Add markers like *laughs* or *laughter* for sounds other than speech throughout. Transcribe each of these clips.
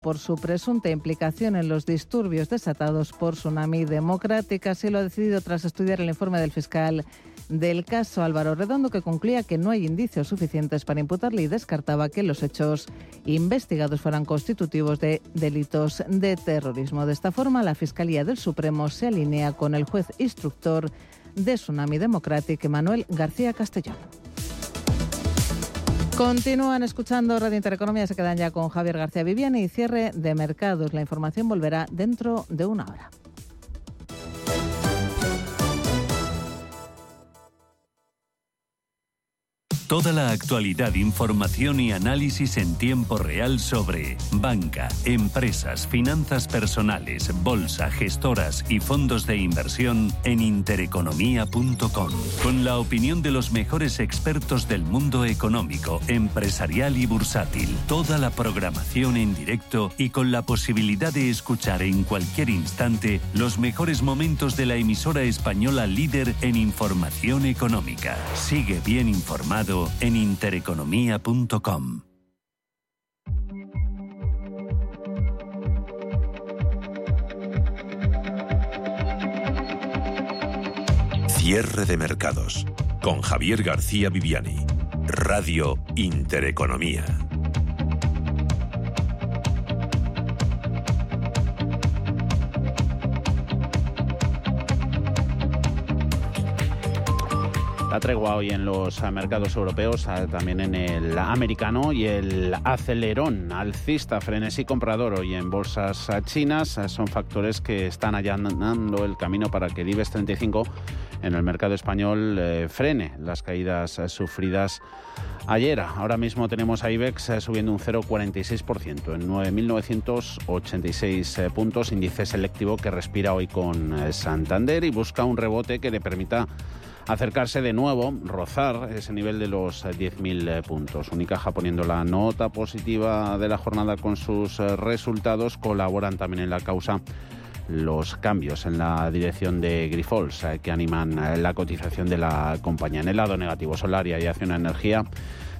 por su presunta implicación en los disturbios desatados por Tsunami Democrática. Así lo ha decidido tras estudiar el informe del fiscal del caso Álvaro Redondo, que concluía que no hay indicios suficientes para imputarle y descartaba que los hechos investigados fueran constitutivos de delitos de terrorismo. De esta forma, la Fiscalía del Supremo se alinea con el juez instructor de Tsunami Democrática, Manuel García Castellón. Continúan escuchando Radio Intereconomía, se quedan ya con Javier García Viviani y cierre de mercados. La información volverá dentro de una hora. Toda la actualidad, información y análisis en tiempo real sobre banca, empresas, finanzas personales, bolsa, gestoras y fondos de inversión en intereconomía.com. Con la opinión de los mejores expertos del mundo económico, empresarial y bursátil. Toda la programación en directo y con la posibilidad de escuchar en cualquier instante los mejores momentos de la emisora española líder en información económica. Sigue bien informado en intereconomía.com. Cierre de mercados con Javier García Viviani. Radio Intereconomía. Tregua hoy en los mercados europeos, ah, también en el americano y el acelerón alcista frenesí comprador hoy en bolsas chinas ah, son factores que están allanando el camino para que el IBEX 35 en el mercado español eh, frene las caídas ah, sufridas ayer. Ahora mismo tenemos a IBEX eh, subiendo un 0,46% en 9.986 eh, puntos, índice selectivo que respira hoy con Santander y busca un rebote que le permita acercarse de nuevo, rozar ese nivel de los 10.000 eh, puntos. Unicaja poniendo la nota positiva de la jornada con sus eh, resultados, colaboran también en la causa los cambios en la dirección de Grifols eh, que animan la cotización de la compañía. En el lado negativo, Solaria y Acción Energía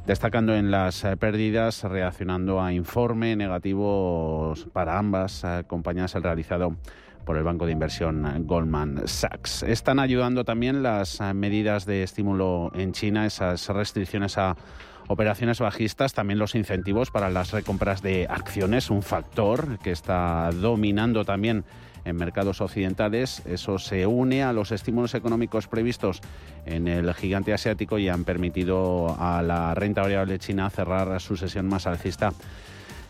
destacando en las pérdidas, reaccionando a informe negativos para ambas compañías el realizado por el banco de inversión Goldman Sachs. Están ayudando también las medidas de estímulo en China, esas restricciones a operaciones bajistas, también los incentivos para las recompras de acciones, un factor que está dominando también en mercados occidentales. Eso se une a los estímulos económicos previstos en el gigante asiático y han permitido a la renta variable china cerrar su sesión más alcista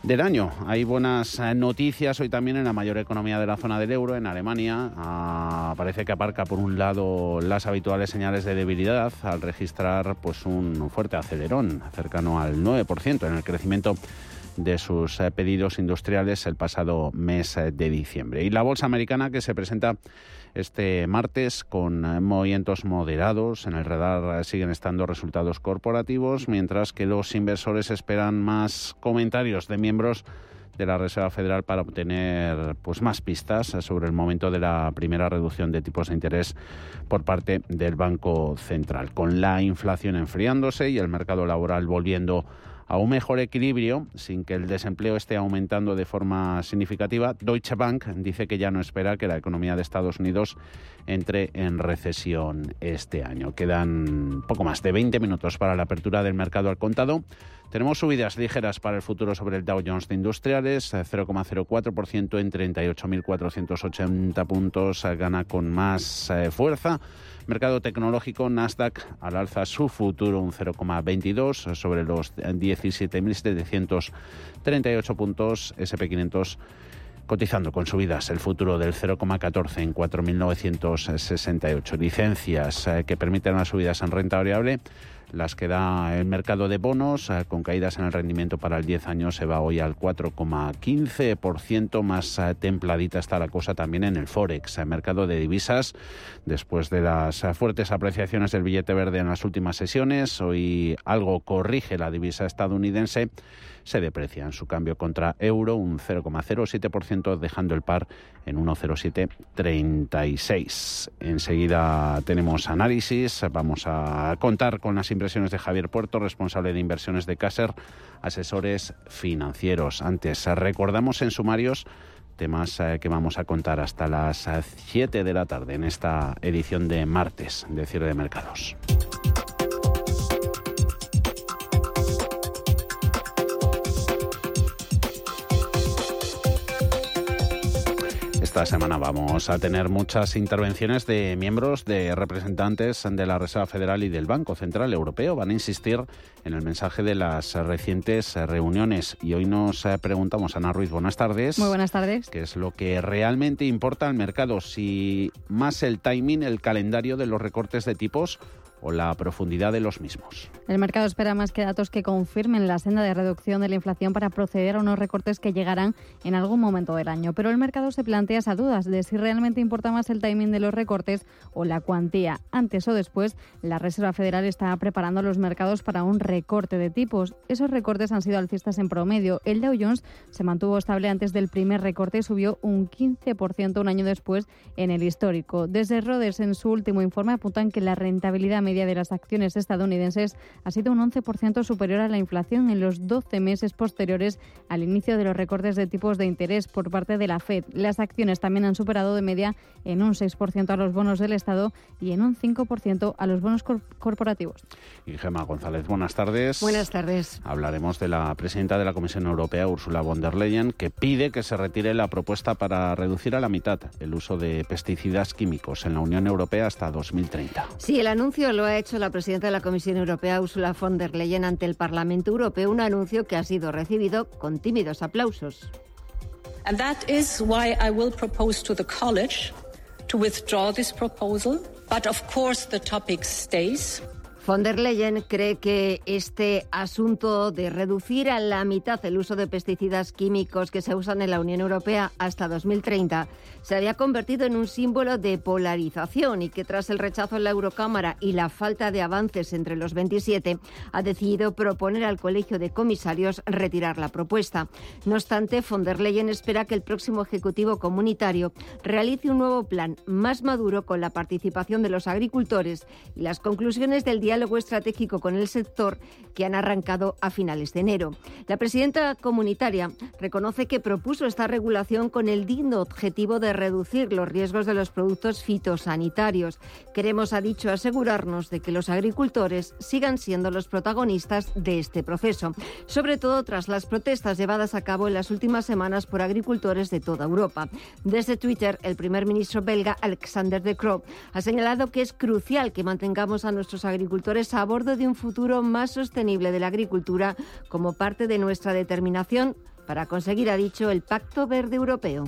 del año. Hay buenas eh, noticias hoy también en la mayor economía de la zona del euro, en Alemania. Ah, parece que aparca por un lado las habituales señales de debilidad al registrar pues un fuerte acelerón, cercano al 9% en el crecimiento de sus eh, pedidos industriales el pasado mes eh, de diciembre. Y la bolsa americana que se presenta este martes con eh, movimientos moderados. En el radar siguen estando resultados corporativos, mientras que los inversores esperan más comentarios de miembros de la Reserva Federal para obtener pues más pistas sobre el momento de la primera reducción de tipos de interés por parte del Banco Central. Con la inflación enfriándose y el mercado laboral volviendo a un mejor equilibrio sin que el desempleo esté aumentando de forma significativa. Deutsche Bank dice que ya no espera que la economía de Estados Unidos entre en recesión este año. Quedan poco más de 20 minutos para la apertura del mercado al contado. Tenemos subidas ligeras para el futuro sobre el Dow Jones de Industriales, 0,04% en 38.480 puntos, gana con más eh, fuerza. Mercado tecnológico, Nasdaq al alza su futuro un 0,22 sobre los 17.738 puntos, SP500 cotizando con subidas el futuro del 0,14 en 4.968. Licencias eh, que permiten las subidas en renta variable las que da el mercado de bonos, eh, con caídas en el rendimiento para el 10 años, se va hoy al 4,15%. Más eh, templadita está la cosa también en el Forex, el mercado de divisas, después de las eh, fuertes apreciaciones del billete verde en las últimas sesiones. Hoy algo corrige la divisa estadounidense se deprecia en su cambio contra euro un 0,07%, dejando el par en 1,0736. Enseguida tenemos análisis. Vamos a contar con las impresiones de Javier Puerto, responsable de inversiones de Caser, asesores financieros. Antes, recordamos en sumarios temas eh, que vamos a contar hasta las 7 de la tarde en esta edición de martes de cierre de mercados. Esta semana vamos a tener muchas intervenciones de miembros de representantes de la Reserva Federal y del Banco Central Europeo. Van a insistir en el mensaje de las recientes reuniones. Y hoy nos preguntamos, Ana Ruiz, buenas tardes. Muy buenas tardes. ¿Qué es lo que realmente importa al mercado? Si más el timing, el calendario de los recortes de tipos o la profundidad de los mismos. El mercado espera más que datos que confirmen la senda de reducción de la inflación para proceder a unos recortes que llegarán en algún momento del año. Pero el mercado se plantea esas dudas de si realmente importa más el timing de los recortes o la cuantía. Antes o después, la Reserva Federal está preparando los mercados para un recorte de tipos. Esos recortes han sido alcistas en promedio. El Dow Jones se mantuvo estable antes del primer recorte y subió un 15% un año después en el histórico. Desde Roders en su último informe apuntan que la rentabilidad media de las acciones estadounidenses ha sido un 11% superior a la inflación en los 12 meses posteriores al inicio de los recortes de tipos de interés por parte de la Fed. Las acciones también han superado de media en un 6% a los bonos del Estado y en un 5% a los bonos corporativos. Y Gemma González, buenas tardes. Buenas tardes. Hablaremos de la presidenta de la Comisión Europea, Ursula von der Leyen, que pide que se retire la propuesta para reducir a la mitad el uso de pesticidas químicos en la Unión Europea hasta 2030. Sí, el anuncio lo ha hecho la presidenta de la Comisión Europea, Ursula von der Leyen, ante el Parlamento Europeo, un anuncio que ha sido recibido con tímidos aplausos. And that is why I will propose to the college to withdraw this proposal. But of course the topic stays. Von der Leyen cree que este asunto de reducir a la mitad el uso de pesticidas químicos que se usan en la Unión Europea hasta 2030 se había convertido en un símbolo de polarización y que tras el rechazo en la Eurocámara y la falta de avances entre los 27 ha decidido proponer al Colegio de Comisarios retirar la propuesta. No obstante, von der Leyen espera que el próximo Ejecutivo Comunitario realice un nuevo plan más maduro con la participación de los agricultores y las conclusiones del día diálogo estratégico con el sector que han arrancado a finales de enero. La presidenta comunitaria reconoce que propuso esta regulación con el digno objetivo de reducir los riesgos de los productos fitosanitarios. Queremos, ha dicho, asegurarnos de que los agricultores sigan siendo los protagonistas de este proceso, sobre todo tras las protestas llevadas a cabo en las últimas semanas por agricultores de toda Europa. Desde Twitter, el primer ministro belga Alexander De Croo ha señalado que es crucial que mantengamos a nuestros agricultores a bordo de un futuro más sostenible de la agricultura como parte de nuestra determinación para conseguir, ha dicho, el Pacto Verde Europeo.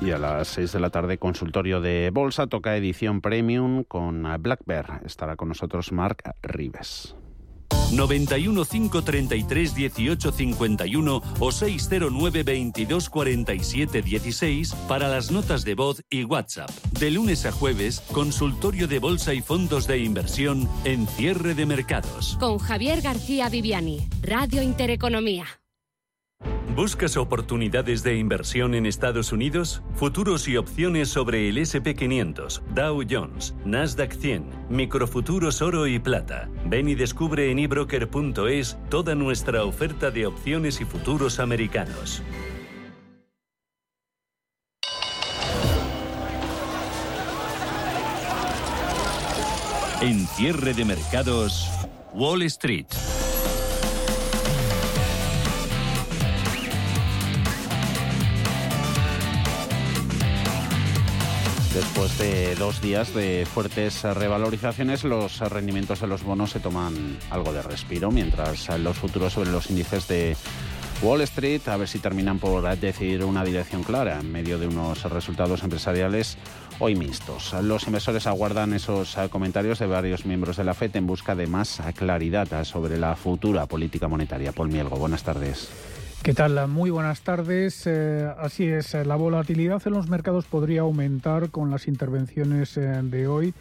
Y a las 6 de la tarde, consultorio de bolsa, toca edición premium con Black Bear. Estará con nosotros Mark Rives. 91 533 18 51 o 609 22 47 16 para las notas de voz y WhatsApp. De lunes a jueves, consultorio de bolsa y fondos de inversión en cierre de mercados. Con Javier García Viviani, Radio Intereconomía. ¿Buscas oportunidades de inversión en Estados Unidos? Futuros y opciones sobre el SP500, Dow Jones, Nasdaq 100, microfuturos oro y plata. Ven y descubre en ebroker.es toda nuestra oferta de opciones y futuros americanos. En cierre de mercados, Wall Street. Después de dos días de fuertes revalorizaciones, los rendimientos de los bonos se toman algo de respiro, mientras los futuros sobre los índices de Wall Street a ver si terminan por decidir una dirección clara en medio de unos resultados empresariales hoy mixtos. Los inversores aguardan esos comentarios de varios miembros de la FED en busca de más claridad sobre la futura política monetaria. Paul Mielgo, buenas tardes. ¿Qué tal? Muy buenas tardes. Eh, así es, la volatilidad en los mercados podría aumentar con las intervenciones eh, de hoy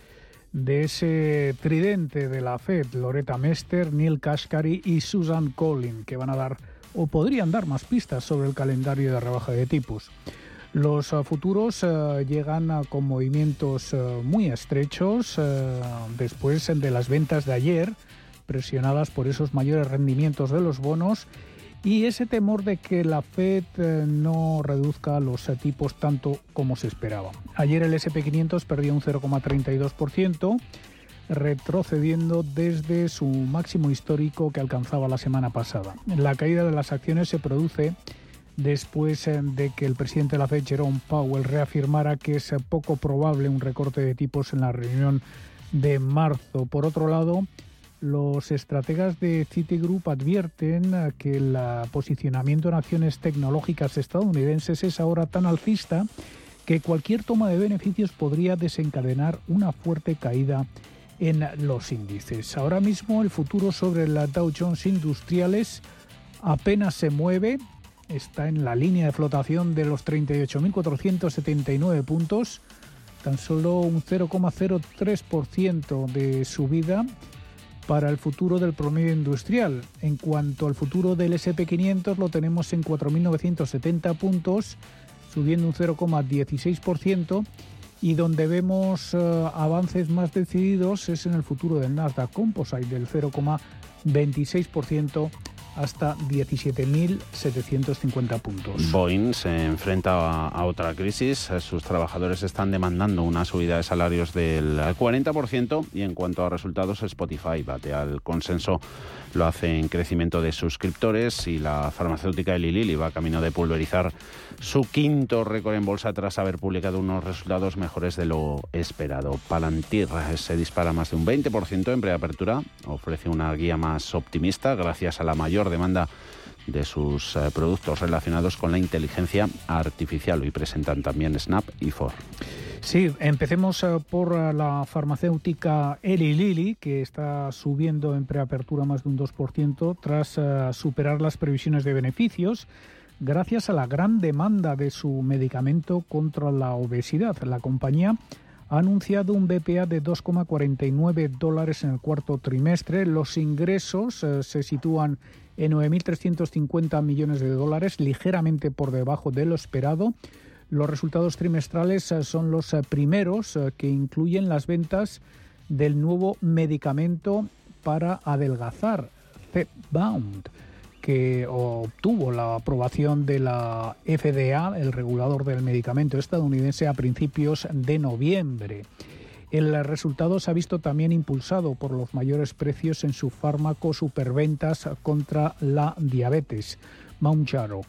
de ese tridente de la Fed, Loretta Mester, Neil Kashkari y Susan Collin, que van a dar o podrían dar más pistas sobre el calendario de rebaja de tipos. Los uh, futuros uh, llegan uh, con movimientos muy estrechos después de las ventas de ayer, presionadas por esos mayores rendimientos de los bonos y ese temor de que la Fed no reduzca los tipos tanto como se esperaba. Ayer el SP500 perdió un 0,32%, retrocediendo desde su máximo histórico que alcanzaba la semana pasada. La caída de las acciones se produce después eh, de que el presidente de la Fed, Jerome Powell, reafirmara que es poco probable un recorte de tipos en la reunión de marzo. Por otro lado, los estrategas de Citigroup advierten que el posicionamiento en acciones tecnológicas estadounidenses es ahora tan alcista que cualquier toma de beneficios podría desencadenar una fuerte caída en los índices. Ahora mismo el futuro sobre la Dow Jones Industriales apenas se mueve, está en la línea de flotación de los 38.479 puntos, tan solo un 0,03% de subida para el futuro del promedio industrial. En cuanto al futuro del SP500 lo tenemos en 4.970 puntos, subiendo un 0,16% y donde vemos eh, avances más decididos es en el futuro del Nasdaq Composite del 0,26% hasta 17.750 puntos. Boeing se enfrenta a, otra crisis. Sus trabajadores están demandando una subida de salarios del 40% y en cuanto a resultados Spotify bate al consenso lo hace en crecimiento de suscriptores y la farmacéutica Eli Lilly va camino de pulverizar su quinto récord en bolsa tras haber publicado unos resultados mejores de lo esperado. Palantir se dispara más de un 20% en preapertura, ofrece una guía más optimista gracias a la mayor demanda de sus eh, productos relacionados con la inteligencia artificial. Hoy presentan también Snap y Ford. Sí, empecemos eh, por eh, la farmacéutica Eli Lilly, que está subiendo en preapertura más de un 2% tras superar las previsiones de beneficios gracias a la gran demanda de su medicamento contra la obesidad. La compañía ha anunciado un BPA de 2,49 dólares en el cuarto trimestre. Los ingresos se sitúan en 9.350 millones de dólares, ligeramente por debajo de lo esperado. Los resultados trimestrales eh, son los eh, primeros eh, que incluyen las ventas del nuevo medicamento para adelgazar, Zepbound, que obtuvo la aprobación de la FDA, el regulador del medicamento estadounidense, a principios de noviembre. El resultado se ha visto también impulsado por los mayores precios en su fármaco superventas contra la diabetes, Mounjaro.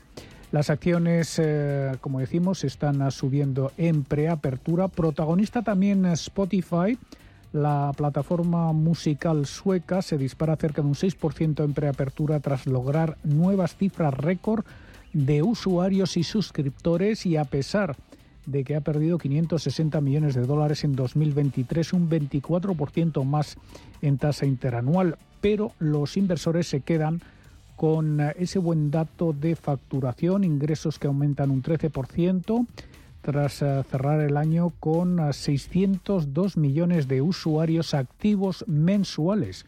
Las acciones, eh, como decimos, están subiendo en preapertura. Protagonista también Spotify. La plataforma musical sueca se dispara cerca de un 6% en preapertura tras lograr nuevas cifras récord de usuarios y suscriptores y a pesar de que ha perdido 560 millones de dólares en 2023, un 24% más en tasa interanual, pero los inversores se quedan con ese buen dato de facturación, ingresos que aumentan un 13% tras eh, cerrar el año con 602 millones de usuarios activos mensuales,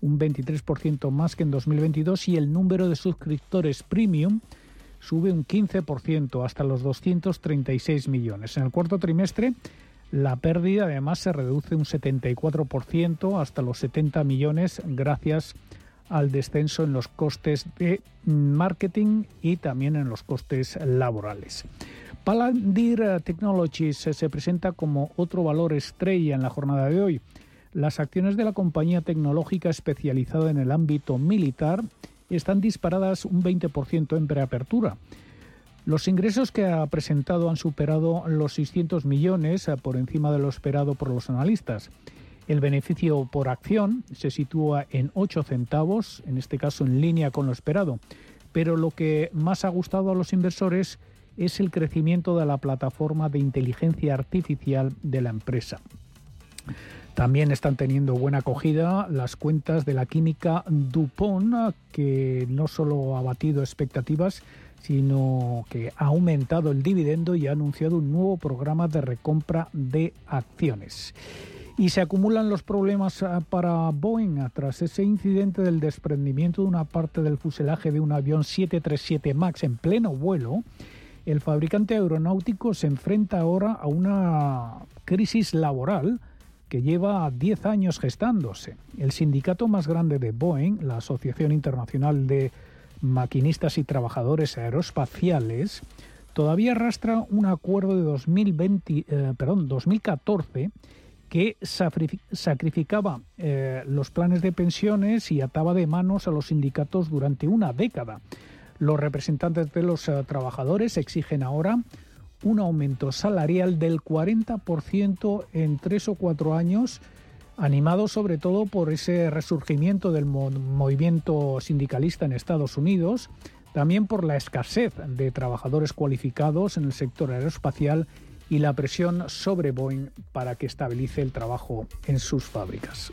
un 23% más que en 2022 y el número de suscriptores premium sube un 15% hasta los 236 millones. En el cuarto trimestre, la pérdida además se reduce un 74% hasta los 70 millones gracias al descenso en los costes de marketing y también en los costes laborales. Palantir Technologies se presenta como otro valor estrella en la jornada de hoy. Las acciones de la compañía tecnológica especializada en el ámbito militar están disparadas un 20% en preapertura. Los ingresos que ha presentado han superado los 600 millones eh, por encima de lo esperado por los analistas. El beneficio por acción se sitúa en 8 centavos, en este caso en línea con lo esperado. Pero lo que más ha gustado a los inversores es el crecimiento de la plataforma de inteligencia artificial de la empresa. También están teniendo buena acogida las cuentas de la química Dupont, que no solo ha batido expectativas, sino que ha aumentado el dividendo y ha anunciado un nuevo programa de recompra de acciones. Y se acumulan los problemas ah, para Boeing tras ese incidente del desprendimiento de una parte del fuselaje de un avión 737 MAX en pleno vuelo. El fabricante aeronáutico se enfrenta ahora a una crisis laboral que lleva 10 años gestándose. El sindicato más grande de Boeing, la Asociación Internacional de Maquinistas y Trabajadores Aeroespaciales, todavía arrastra un acuerdo de 2020, eh, 2014 que sacrificaba eh, los planes de pensiones y ataba de manos a los sindicatos durante una década. Los representantes de los eh, trabajadores exigen ahora un aumento salarial del 40% en tres o cuatro años, animado sobre todo por ese resurgimiento del movimiento sindicalista en Estados Unidos, también por la escasez de trabajadores cualificados en el sector aeroespacial y la presión sobre Boeing para que estabilice el trabajo en sus fábricas.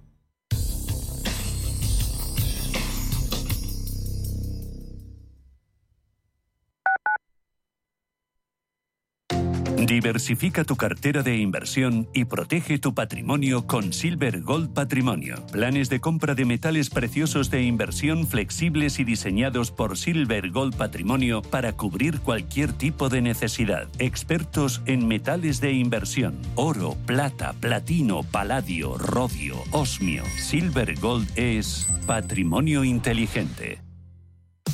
Diversifica tu cartera de inversión y protege tu patrimonio con Silver Gold Patrimonio. Planes de compra de metales preciosos de inversión flexibles y diseñados por Silver Gold Patrimonio para cubrir cualquier tipo de necesidad. Expertos en metales de inversión: oro, plata, platino, paladio, rodio, osmio. Silver Gold es patrimonio inteligente.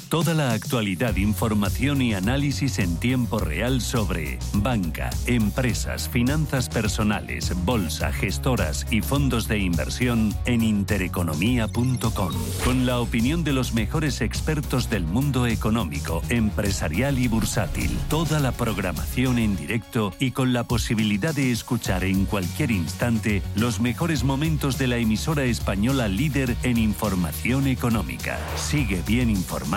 Toda la actualidad, información y análisis en tiempo real sobre banca, empresas, finanzas personales, bolsa, gestoras y fondos de inversión en intereconomía.com. Con la opinión de los mejores expertos del mundo económico, empresarial y bursátil. Toda la programación en directo y con la posibilidad de escuchar en cualquier instante los mejores momentos de la emisora española líder en información económica. Sigue bien informado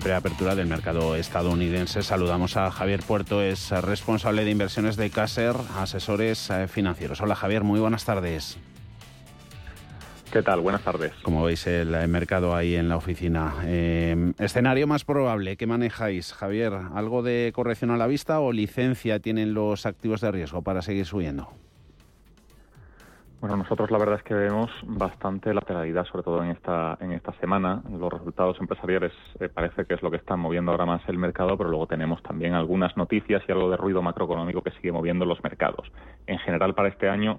Preapertura del mercado estadounidense. Saludamos a Javier Puerto, es responsable de inversiones de Caser, asesores eh, financieros. Hola Javier, muy buenas tardes. ¿Qué tal? Buenas tardes. Como veis el mercado ahí en la oficina. Eh, escenario más probable, ¿qué manejáis, Javier? ¿Algo de corrección a la vista o licencia tienen los activos de riesgo para seguir subiendo? Bueno, nosotros la verdad es que vemos bastante lateralidad, sobre todo en esta, en esta semana. Los resultados empresariales eh, parece que es lo que está moviendo ahora más el mercado, pero luego tenemos también algunas noticias y algo de ruido macroeconómico que sigue moviendo los mercados. En general, para este año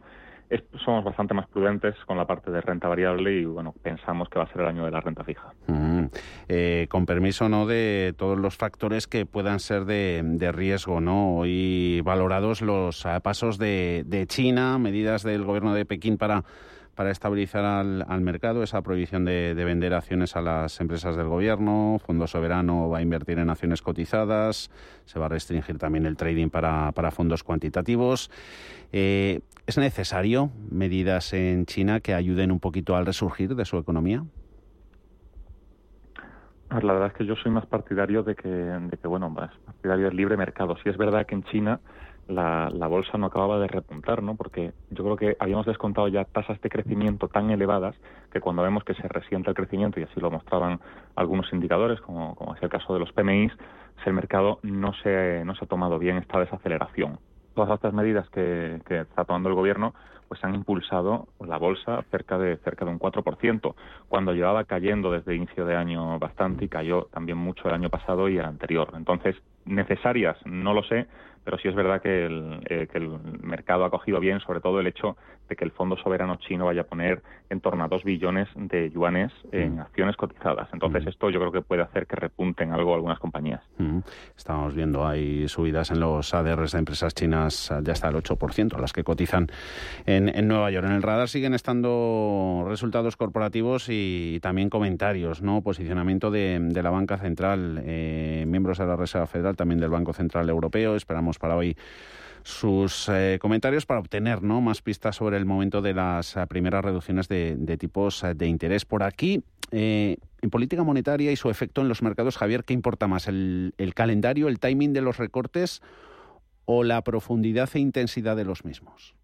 somos bastante más prudentes con la parte de renta variable y bueno pensamos que va a ser el año de la renta fija. Mm. Eh, con permiso no de todos los factores que puedan ser de, riesgo, ¿no? Hoy valorados los pasos de, China, medidas del gobierno de Pekín para para estabilizar al, mercado, esa prohibición de, vender acciones a las empresas del gobierno, Fondo Soberano va a invertir en acciones cotizadas, se va a restringir también el trading para, fondos cuantitativos. Eh, ¿Es necesario medidas en China que ayuden un poquito al resurgir de su economía? Pues la verdad es que yo soy más partidario de que bueno, más partidario del libre mercado. Si es verdad que en China la, la, bolsa no acababa de repuntar, ¿no? Porque yo creo que habíamos descontado ya tasas de crecimiento tan elevadas que cuando vemos que se resiente el crecimiento, y así lo mostraban algunos indicadores, como, es el caso de los PMIs, el mercado no se, no se ha tomado bien esta desaceleración todas estas medidas que, está tomando el gobierno pues han impulsado la bolsa cerca de cerca de un 4%, cuando llevaba cayendo desde inicio de año bastante y cayó también mucho el año pasado y el anterior. Entonces, necesarias, no lo sé, pero sí es verdad que el, eh, que el mercado ha cogido bien, sobre todo el hecho de que el Fondo Soberano Chino vaya a poner en torno a 2 billones de yuanes en mm. acciones cotizadas. Entonces, mm. esto yo creo que puede hacer que repunten algo algunas compañías. Mm. Estamos viendo, hay subidas en los ADRs de empresas chinas ya hasta el 8%, las que cotizan en, en Nueva York. En el radar siguen estando resultados corporativos y, también comentarios, ¿no? Posicionamiento de, de la banca central, eh, miembros de la Reserva Federal, también del Banco Central Europeo. Esperamos para hoy sus eh, comentarios para obtener ¿no? más pistas sobre el momento de las eh, primeras reducciones de, tipos eh, de interés. Por aquí, en política monetaria y su efecto en los mercados, Javier, ¿qué importa más? ¿El, el calendario, el timing de los recortes o la profundidad e intensidad de los mismos?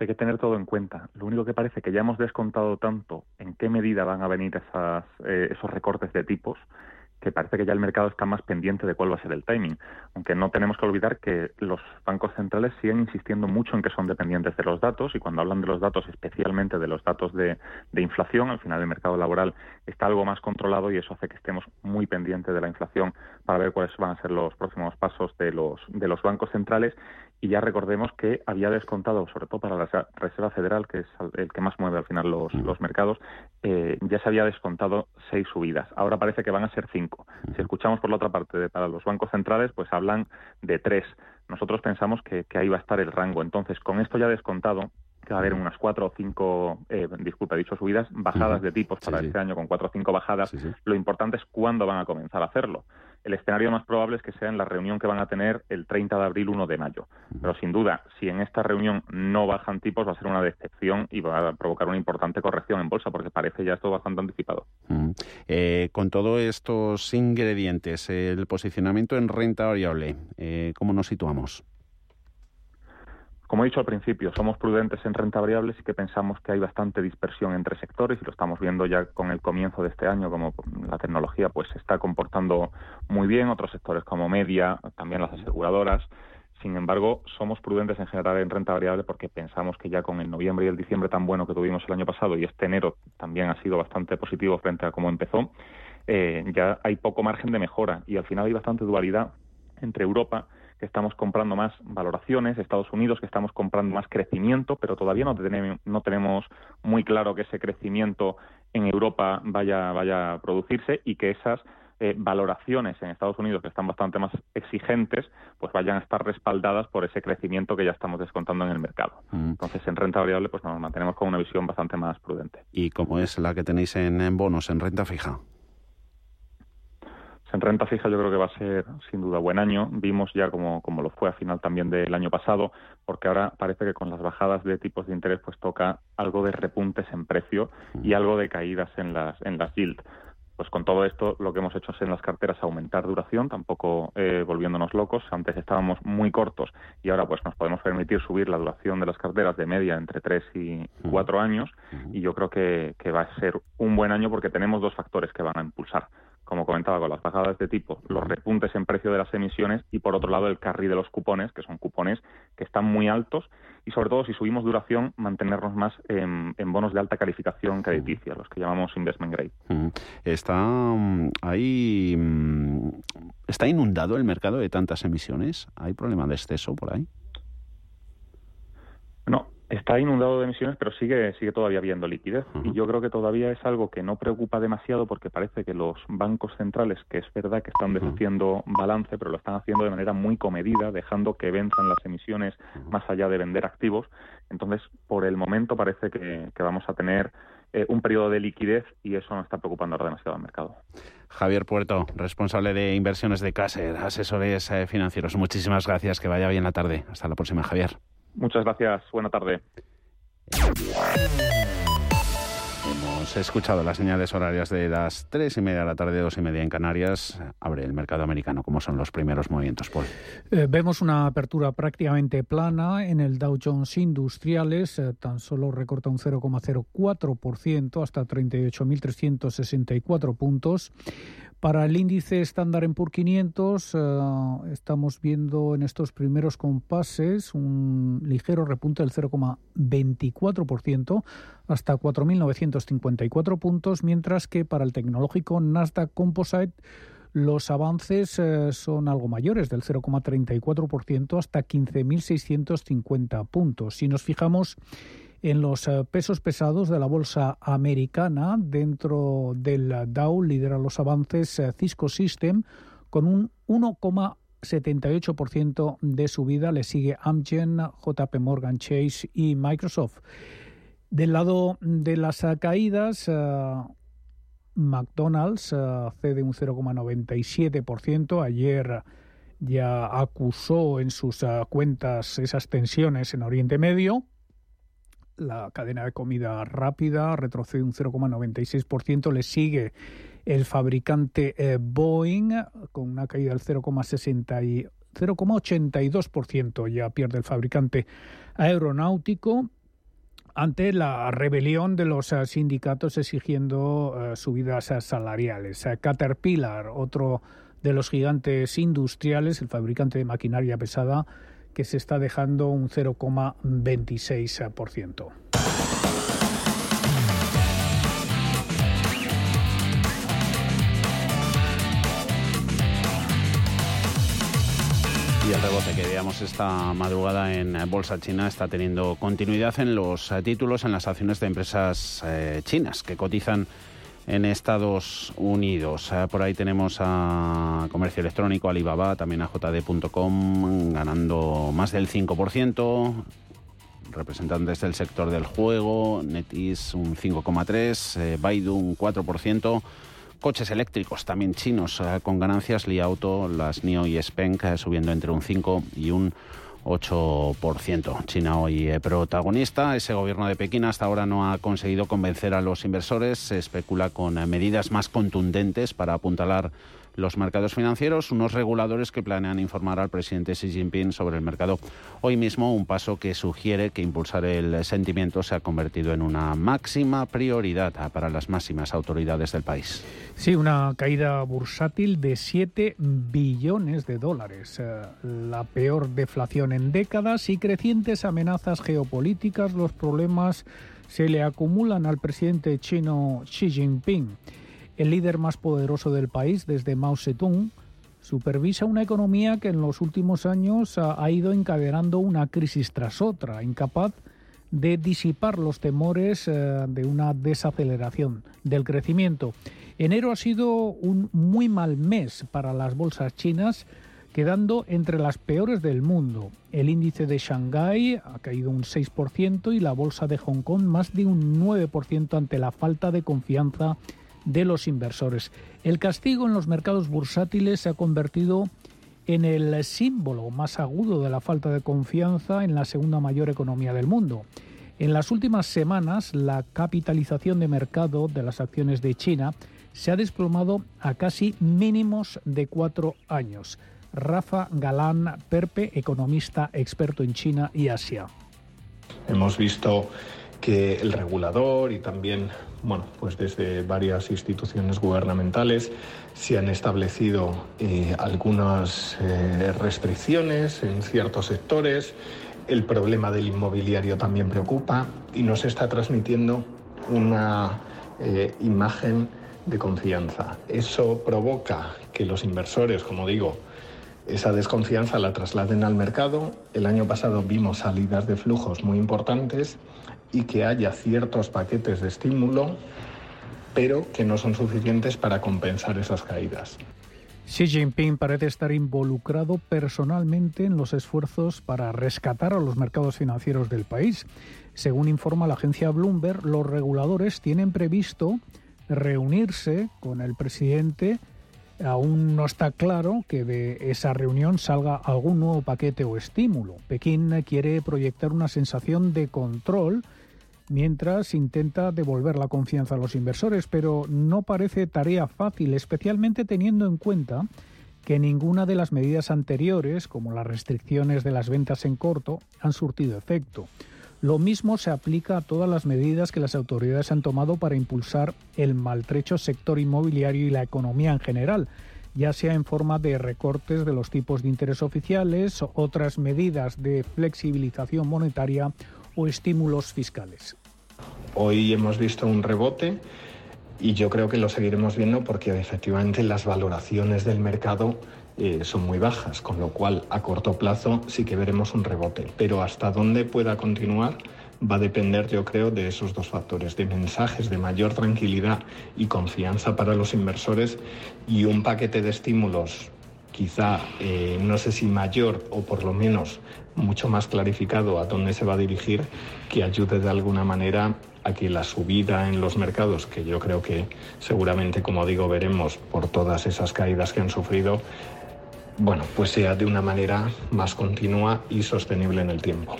hay que tener todo en cuenta. Lo único que parece que ya hemos descontado tanto en qué medida van a venir esas, esos recortes de tipos que parece que ya el mercado está más pendiente de cuál va a ser el timing. Aunque no tenemos que olvidar que los bancos centrales siguen insistiendo mucho en que son dependientes de los datos y cuando hablan de los datos, especialmente de los datos de, inflación, al final el mercado laboral está algo más controlado y eso hace que estemos muy pendientes de la inflación para ver cuáles van a ser los próximos pasos de los, de los bancos centrales y ya recordemos que había descontado, sobre todo para la Reserva Federal, que es el que más mueve al final los, los mercados, eh, ya se había descontado seis subidas. Ahora parece que van a ser cinco. Si escuchamos por la otra parte de, para los bancos centrales, pues hablan de tres. Nosotros pensamos que, ahí va a estar el rango. Entonces, con esto ya descontado, que va a haber unas cuatro o cinco, eh, disculpa, dicho subidas, bajadas de tipos para este año con cuatro o cinco bajadas. Lo importante es cuándo van a comenzar a hacerlo el escenario más probable es que sea en la reunión que van a tener el 30 de abril, 1 de mayo. Pero sin duda, si en esta reunión no bajan tipos, va a ser una decepción y va a provocar una importante corrección en bolsa, porque parece ya esto bastante anticipado. Eh, con todos estos ingredientes, el posicionamiento en renta variable, eh, ¿cómo nos situamos? Como he dicho al principio, somos prudentes en renta variable y que pensamos que hay bastante dispersión entre sectores y lo estamos viendo ya con el comienzo de este año, como la tecnología pues se está comportando muy bien, otros sectores como media, también las aseguradoras. Sin embargo, somos prudentes en general en renta variable porque pensamos que ya con el noviembre y el diciembre tan bueno que tuvimos el año pasado y este enero también ha sido bastante positivo frente a cómo empezó, eh, ya hay poco margen de mejora y al final hay bastante dualidad entre Europa que estamos comprando más valoraciones, Estados Unidos que estamos comprando más crecimiento, pero todavía no tenemos, no tenemos muy claro que ese crecimiento en Europa vaya, vaya a producirse y que esas eh, valoraciones en Estados Unidos que están bastante más exigentes, pues vayan a estar respaldadas por ese crecimiento que ya estamos descontando en el mercado. Mm. Entonces, en renta variable, pues nos mantenemos con una visión bastante más prudente. ¿Y cómo es la que tenéis en bonos, en renta fija? En renta fija yo creo que va a ser sin duda buen año. Vimos ya como, como lo fue a final también del año pasado, porque ahora parece que con las bajadas de tipos de interés pues toca algo de repuntes en precio y algo de caídas en las, en las yield. Pues con todo esto lo que hemos hecho es en las carteras aumentar duración, tampoco eh, volviéndonos locos. Antes estábamos muy cortos y ahora pues nos podemos permitir subir la duración de las carteras de media entre 3 y 4 años y yo creo que, que va a ser un buen año porque tenemos dos factores que van a impulsar como comentaba, con las bajadas de tipo, los repuntes en precio de las emisiones y, por otro lado, el carry de los cupones, que son cupones que están muy altos y, sobre todo, si subimos duración, mantenernos más en, bonos de alta calificación crediticia, los que llamamos investment grade. Está mm, ahí, mm, está inundado el mercado de tantas emisiones. ¿Hay problema de exceso por ahí? No, Está inundado de emisiones, pero sigue, sigue todavía habiendo liquidez. Y yo creo que todavía es algo que no preocupa demasiado porque parece que los bancos centrales, que es verdad que están deshaciendo balance, pero lo están haciendo de manera muy comedida, dejando que venzan las emisiones más allá de vender activos. Entonces, por el momento parece que, vamos a tener eh, un periodo de liquidez y eso no está preocupando ahora demasiado al mercado. Javier Puerto, responsable de inversiones de Caser, asesores eh, financieros. Muchísimas gracias. Que vaya bien la tarde. Hasta la próxima, Javier. Muchas gracias. Buena tarde. Hemos escuchado las señales horarias de las tres y media de la tarde, dos y media en Canarias. Abre el mercado americano. ¿Cómo son los primeros movimientos, Paul? Eh, vemos una apertura prácticamente plana en el Dow Jones Industriales. Eh, tan solo recorta un 0,04% hasta 38.364 puntos. Para el índice estándar en por 500 estamos viendo en estos primeros compases un ligero repunte del 0,24% hasta 4.954 puntos, mientras que para el tecnológico Nasdaq Composite los avances eh, son algo mayores, del 0,34% hasta 15.650 puntos. Si nos fijamos en los eh, pesos pesados de la bolsa americana. Dentro del Dow lidera los avances eh, Cisco System con un 1,78% de subida. Le sigue Amgen, JP Morgan Chase y Microsoft. Del lado de las eh, caídas, McDonald's cede un 0,97%. Ayer ya acusó en sus cuentas esas tensiones en Oriente Medio la cadena de comida rápida retrocede un 0,96%, le sigue el fabricante eh, Boeing con una caída del 0,82%, ya pierde el fabricante aeronáutico ante la rebelión de los eh, sindicatos exigiendo eh, subidas salariales. Caterpillar, otro de los gigantes industriales, el fabricante de maquinaria pesada, que se está dejando un 0,26%. Y el rebote que veíamos esta madrugada en Bolsa China está teniendo continuidad en los títulos en las acciones de empresas eh, chinas que cotizan en Estados Unidos. Eh, por ahí tenemos a Comercio Electrónico, Alibaba, también a JD.com ganando más del 5%. Representantes del sector del juego, Netis un 5,3%, eh, Baidu un 4%. Coches eléctricos también chinos eh, con ganancias, Li Auto, las NIO y Spenk subiendo entre un 5 y un 8%. China hoy eh, protagonista. Ese gobierno de Pekín hasta ahora no ha conseguido convencer a los inversores. Se especula con eh, medidas más contundentes para apuntalar los mercados financieros, unos reguladores que planean informar al presidente Xi Jinping sobre el mercado hoy mismo, un paso que sugiere que impulsar el sentimiento se ha convertido en una máxima prioridad para las máximas autoridades del país. Sí, una caída bursátil de 7 billones de dólares, eh, la peor deflación en décadas y crecientes amenazas geopolíticas. Los problemas se le acumulan al presidente chino Xi Jinping el líder más poderoso del país desde Mao Zedong, supervisa una economía que en los últimos años ha, ido encadenando una crisis tras otra, incapaz de disipar los temores eh, de una desaceleración del crecimiento. Enero ha sido un muy mal mes para las bolsas chinas, quedando entre las peores del mundo. El índice de Shanghái ha caído un 6% y la bolsa de Hong Kong más de un 9% ante la falta de confianza de los inversores. El castigo en los mercados bursátiles se ha convertido en el símbolo más agudo de la falta de confianza en la segunda mayor economía del mundo. En las últimas semanas, la capitalización de mercado de las acciones de China se ha desplomado a casi mínimos de cuatro años. Rafa Galán Perpe, economista experto en China y Asia. Hemos visto que el regulador y también, bueno, pues desde varias instituciones gubernamentales se han establecido eh, algunas eh, restricciones en ciertos sectores. El problema del inmobiliario también preocupa y nos está transmitiendo una eh, imagen de confianza. Eso provoca que los inversores, como digo, esa desconfianza la trasladen al mercado. El año pasado vimos salidas de flujos muy importantes y que haya ciertos paquetes de estímulo, pero que no son suficientes para compensar esas caídas. Xi Jinping parece estar involucrado personalmente en los esfuerzos para rescatar a los mercados financieros del país. Según informa la agencia Bloomberg, los reguladores tienen previsto reunirse con el presidente. Aún no está claro que de esa reunión salga algún nuevo paquete o estímulo. Pekín quiere proyectar una sensación de control mientras intenta devolver la confianza a los inversores, pero no parece tarea fácil, especialmente teniendo en cuenta que ninguna de las medidas anteriores, como las restricciones de las ventas en corto, han surtido efecto. Lo mismo se aplica a todas las medidas que las autoridades han tomado para impulsar el maltrecho sector inmobiliario y la economía en general, ya sea en forma de recortes de los tipos de interés oficiales, otras medidas de flexibilización monetaria o estímulos fiscales. Hoy hemos visto un rebote y yo creo que lo seguiremos viendo porque efectivamente las valoraciones del mercado eh, son muy bajas, con lo cual a corto plazo sí que veremos un rebote. Pero hasta dónde pueda continuar va a depender, yo creo, de esos dos factores, de mensajes de mayor tranquilidad y confianza para los inversores y un paquete de estímulos quizá, eh, no sé si mayor o por lo menos mucho más clarificado a dónde se va a dirigir, que ayude de alguna manera a que la subida en los mercados, que yo creo que seguramente, como digo, veremos por todas esas caídas que han sufrido, bueno, pues sea de una manera más continua y sostenible en el tiempo.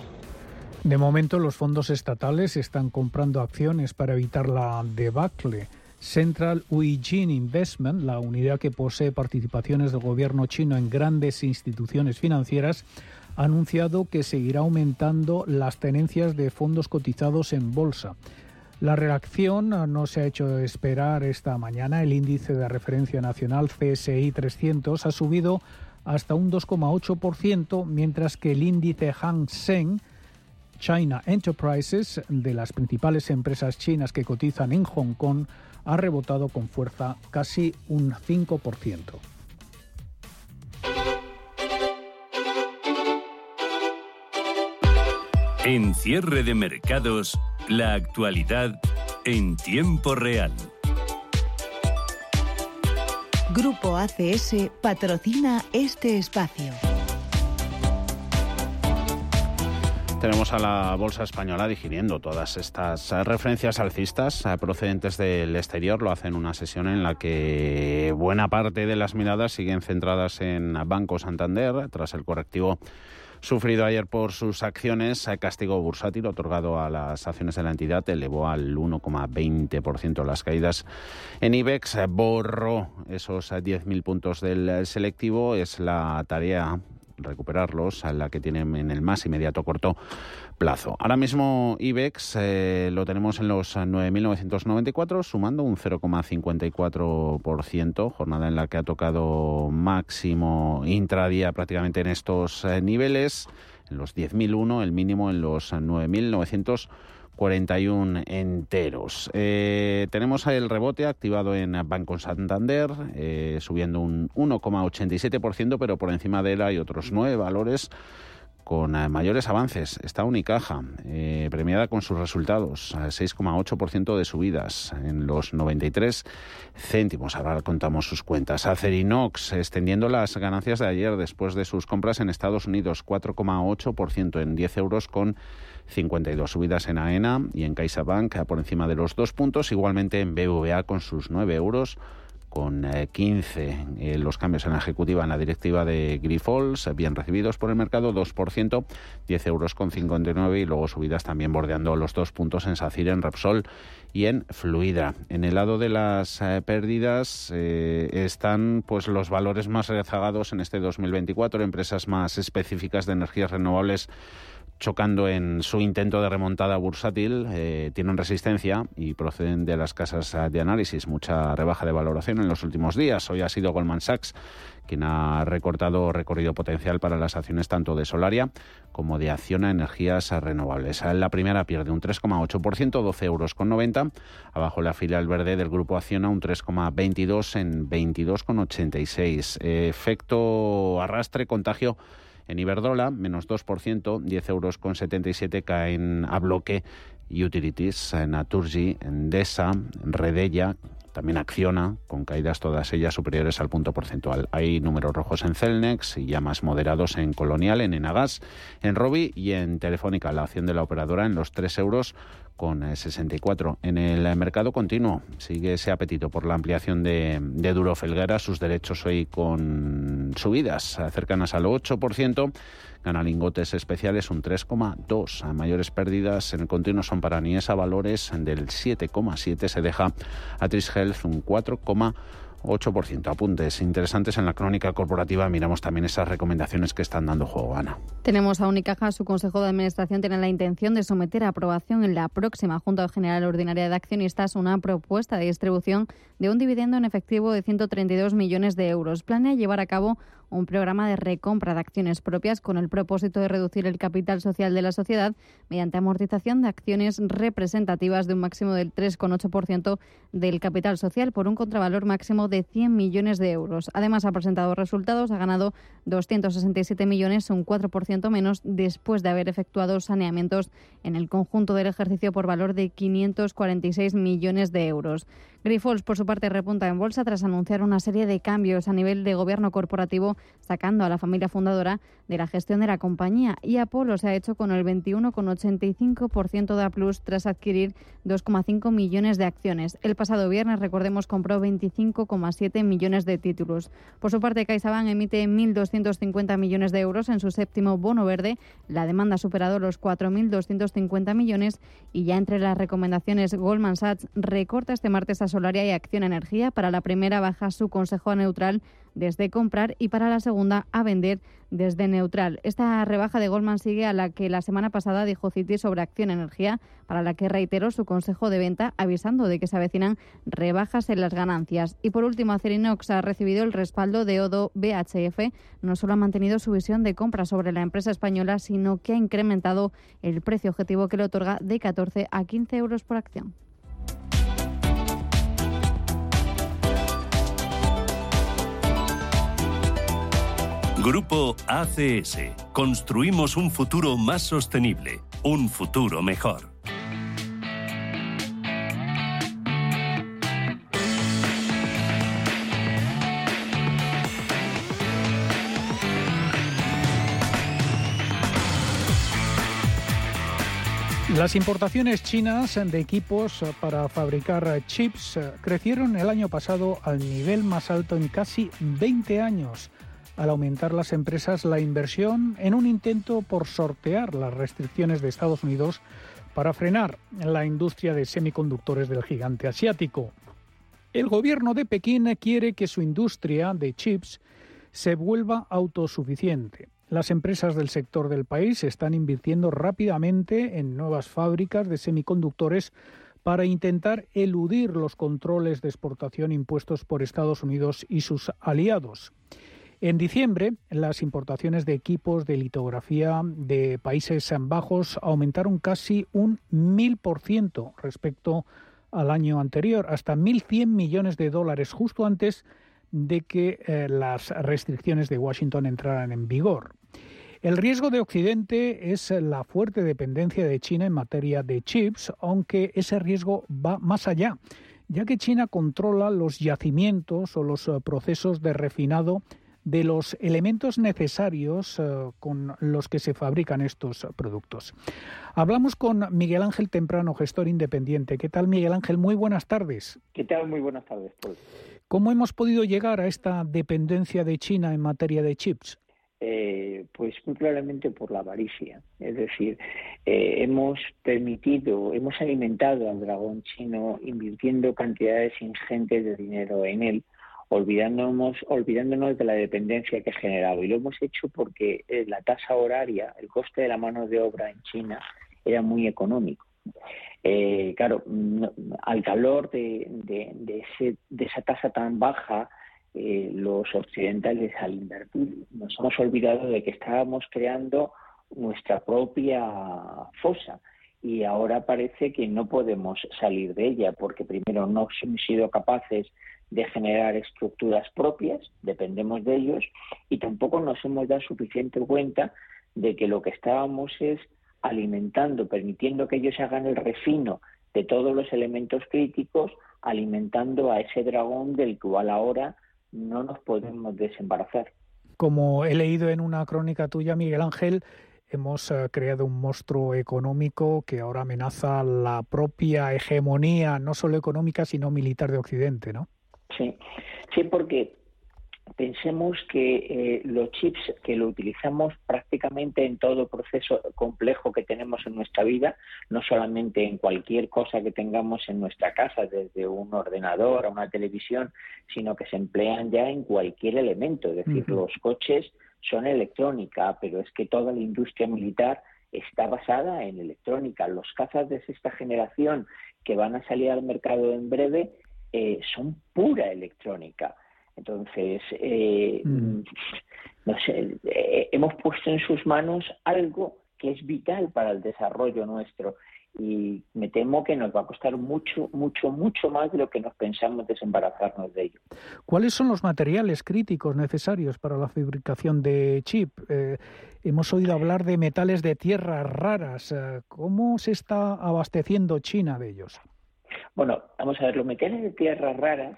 De momento, los fondos estatales están comprando acciones para evitar la debacle. Central Uijin Investment, la unidad que posee participaciones del gobierno chino en grandes instituciones financieras, ha anunciado que seguirá aumentando las tenencias de fondos cotizados en bolsa. La reacción no se ha hecho esperar esta mañana. El índice de referencia nacional CSI 300 ha subido hasta un 2,8%, mientras que el índice Hang Seng China Enterprises, de las principales empresas chinas que cotizan en Hong Kong, ha rebotado con fuerza casi un 5%. En cierre de mercados, la actualidad en tiempo real. Grupo ACS patrocina este espacio. Tenemos a la bolsa española digiriendo todas estas referencias alcistas eh, procedentes del exterior. Lo hacen una sesión en la que buena parte de las miradas siguen centradas en Banco Santander tras el correctivo sufrido ayer por sus acciones. Castigo bursátil otorgado a las acciones de la entidad elevó al 1,20% las caídas en IBEX. Borró esos 10.000 puntos del selectivo. Es la tarea recuperarlos, a la que tienen en el más inmediato corto plazo. Ahora mismo IBEX eh, lo tenemos en los 9.994, sumando un 0,54%, jornada en la que ha tocado máximo intradía prácticamente en estos eh, niveles, en los 10.001, el mínimo en los 9.900. 41 enteros. Eh, tenemos el rebote activado en Banco Santander, eh, subiendo un 1,87%, pero por encima de él hay otros nueve valores con eh, mayores avances. Está Unicaja, premiada con sus resultados, 6,8% de subidas en los 93 céntimos. Ahora contamos sus cuentas. Acerinox, extendiendo las ganancias de ayer después de sus compras en Estados Unidos, 4,8% en 10 euros con 52 subidas en AENA y en CaixaBank por encima de los dos puntos, igualmente en BVA con sus 9 euros con 15 eh, eh, los cambios en la ejecutiva en la directiva de Grifols, bien recibidos por el mercado, 2%, 10 euros con 59 y luego subidas también bordeando los dos puntos en SACIR, en Repsol y en Fluida. En el lado de las eh, pérdidas están pues los valores más rezagados en este 2024, empresas más específicas de energías renovables chocando en su intento de remontada bursátil, eh, tienen resistencia y proceden de las casas de análisis. Mucha rebaja de valoración en los últimos días. Hoy ha sido Goldman Sachs quien ha recortado recorrido potencial para las acciones tanto de Solaria como de Acciona Energías Renovables. La primera pierde un 3,8%, 12 euros con 90. Abajo la filial verde del grupo Acciona un 3,22 en 22,86. Efecto arrastre, contagio en Iberdrola, menos 2%, 10 euros con 77 caen a bloque. Utilities, Naturgy, Endesa, Redella, también Acciona, con caídas todas ellas superiores al punto porcentual. Hay números rojos en Celnex y ya más moderados en Colonial, en Enagas, en Robi y en Telefónica. La acción de la operadora en los 3 euros con 64. Eh, en el mercado continuo sigue ese apetito por la ampliación de, de Duro Felguera, sus derechos hoy con subidas cercanas al 8%. Gana lingotes especiales un 3,2. A mayores pérdidas en el continuo son para Niesa Valores del 7,7. Se deja a Tris Health un 4,8%. 8%. Apuntes interesantes en la crónica corporativa. Miramos también esas recomendaciones que están dando juego, Ana. Tenemos a Unicaja. Su Consejo de Administración tiene la intención de someter a aprobación en la próxima Junta General Ordinaria de Accionistas una propuesta de distribución de un dividendo en efectivo de 132 millones de euros. Planea llevar a cabo un programa de recompra de acciones propias con el propósito de reducir el capital social de la sociedad mediante amortización de acciones representativas de un máximo del 3,8% del capital social por un contravalor máximo de 100 millones de euros. Además, ha presentado resultados, ha ganado 267 millones, un 4% menos después de haber efectuado saneamientos en el conjunto del ejercicio por valor de 546 millones de euros. Grifols, por su parte, repunta en bolsa tras anunciar una serie de cambios a nivel de gobierno corporativo, sacando a la familia fundadora de la gestión de la compañía. Y Apolo se ha hecho con el 21,85% de A tras adquirir 2,5 millones de acciones. El pasado viernes, recordemos, compró 25,7 millones de títulos. Por su parte, CaixaBank emite 1.250 millones de euros en su séptimo bono verde. La demanda ha superado los 4.250 millones y ya entre las recomendaciones Goldman Sachs recorta este martes a Solaria y Acción Energía. Para la primera baja su consejo a neutral desde comprar y para la segunda a vender desde neutral. Esta rebaja de Goldman sigue a la que la semana pasada dijo Citi sobre Acción Energía, para la que reiteró su consejo de venta avisando de que se avecinan rebajas en las ganancias. Y por último, Acerinox ha recibido el respaldo de Odo BHF. No solo ha mantenido su visión de compra sobre la empresa española, sino que ha incrementado el precio objetivo que le otorga de 14 a 15 euros por acción. Grupo ACS. Construimos un futuro más sostenible, un futuro mejor. Las importaciones chinas de equipos para fabricar chips crecieron el año pasado al nivel más alto en casi 20 años al aumentar las empresas la inversión en un intento por sortear las restricciones de Estados Unidos para frenar la industria de semiconductores del gigante asiático. El gobierno de Pekín quiere que su industria de chips se vuelva autosuficiente. Las empresas del sector del país están invirtiendo rápidamente en nuevas fábricas de semiconductores para intentar eludir los controles de exportación impuestos por Estados Unidos y sus aliados. En diciembre, las importaciones de equipos de litografía de Países Bajos aumentaron casi un 1.000% respecto al año anterior, hasta 1.100 millones de dólares, justo antes de que eh, las restricciones de Washington entraran en vigor. El riesgo de Occidente es la fuerte dependencia de China en materia de chips, aunque ese riesgo va más allá, ya que China controla los yacimientos o los eh, procesos de refinado de los elementos necesarios eh, con los que se fabrican estos productos. Hablamos con Miguel Ángel Temprano, gestor independiente. ¿Qué tal, Miguel Ángel? Muy buenas tardes. ¿Qué tal? Muy buenas tardes, ¿Cómo hemos podido llegar a esta dependencia de China en materia de chips? Eh, pues muy claramente por la avaricia. Es decir, eh, hemos permitido, hemos alimentado al dragón chino invirtiendo cantidades ingentes de dinero en él olvidándonos, olvidándonos de la dependencia que ha generado. Y lo hemos hecho porque eh, la tasa horaria, el coste de la mano de obra en China era muy económico. Eh, claro, al calor de, esa tasa tan baja, eh, los occidentales al invertir nos hemos olvidado de que estábamos creando nuestra propia fosa y ahora parece que no podemos salir de ella porque primero no hemos sido capaces de generar estructuras propias, dependemos de ellos y tampoco nos hemos dado suficiente cuenta de que lo que estábamos es alimentando, permitiendo que ellos hagan el refino de todos los elementos críticos, alimentando a ese dragón del cual ahora no nos podemos desembarazar. Como he leído en una crónica tuya, Miguel Ángel, hemos eh, creado un monstruo económico que ahora amenaza la propia hegemonía, no solo económica, sino militar de Occidente, ¿no? Sí, sí, porque pensemos que eh, los chips que lo utilizamos prácticamente en todo proceso complejo que tenemos en nuestra vida, no solamente en cualquier cosa que tengamos en nuestra casa, desde un ordenador a una televisión, sino que se emplean ya en cualquier elemento. Es decir, los coches son electrónica, pero es que toda la industria militar está basada en electrónica. Los cazas de sexta generación que van a salir al mercado en breve eh, son pura electrónica. Entonces, eh, mm. no sé, eh, hemos puesto en sus manos algo que es vital para el desarrollo nuestro y me temo que nos va a costar mucho, mucho, mucho más de lo que nos pensamos desembarazarnos de ello. ¿Cuáles son los materiales críticos necesarios para la fabricación de chip? Eh, hemos oído hablar de metales de tierras raras. ¿Cómo se está abasteciendo China de ellos? Bueno, vamos a ver, los metales de tierras raras